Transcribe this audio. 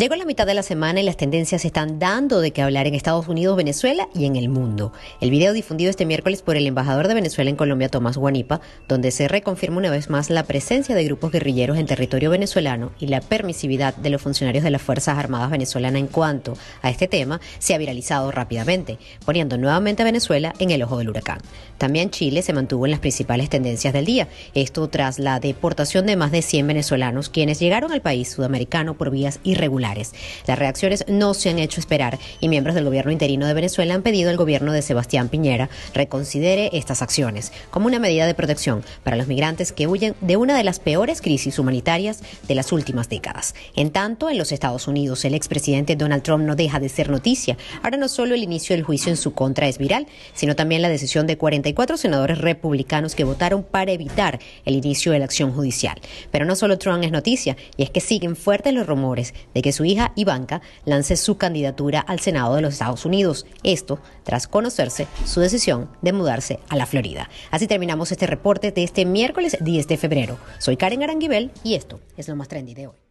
Llegó la mitad de la semana y las tendencias están dando de qué hablar en Estados Unidos, Venezuela y en el mundo. El video difundido este miércoles por el embajador de Venezuela en Colombia, Tomás Guanipa, donde se reconfirma una vez más la presencia de grupos guerrilleros en territorio venezolano y la permisividad de los funcionarios de las Fuerzas Armadas venezolanas en cuanto a este tema, se ha viralizado rápidamente, poniendo nuevamente a Venezuela en el ojo del huracán. También Chile se mantuvo en las principales tendencias del día, esto tras la deportación de más de 100 venezolanos quienes llegaron al país sudamericano por vías irregulares las reacciones no se han hecho esperar y miembros del gobierno interino de Venezuela han pedido al gobierno de Sebastián Piñera reconsidere estas acciones como una medida de protección para los migrantes que huyen de una de las peores crisis humanitarias de las últimas décadas. En tanto, en los Estados Unidos, el expresidente Donald Trump no deja de ser noticia. Ahora no solo el inicio del juicio en su contra es viral, sino también la decisión de 44 senadores republicanos que votaron para evitar el inicio de la acción judicial. Pero no solo Trump es noticia, y es que siguen fuertes los rumores de que su hija Ivanka lance su candidatura al Senado de los Estados Unidos. Esto tras conocerse su decisión de mudarse a la Florida. Así terminamos este reporte de este miércoles 10 de febrero. Soy Karen Aranguibel y esto es lo más trendy de hoy.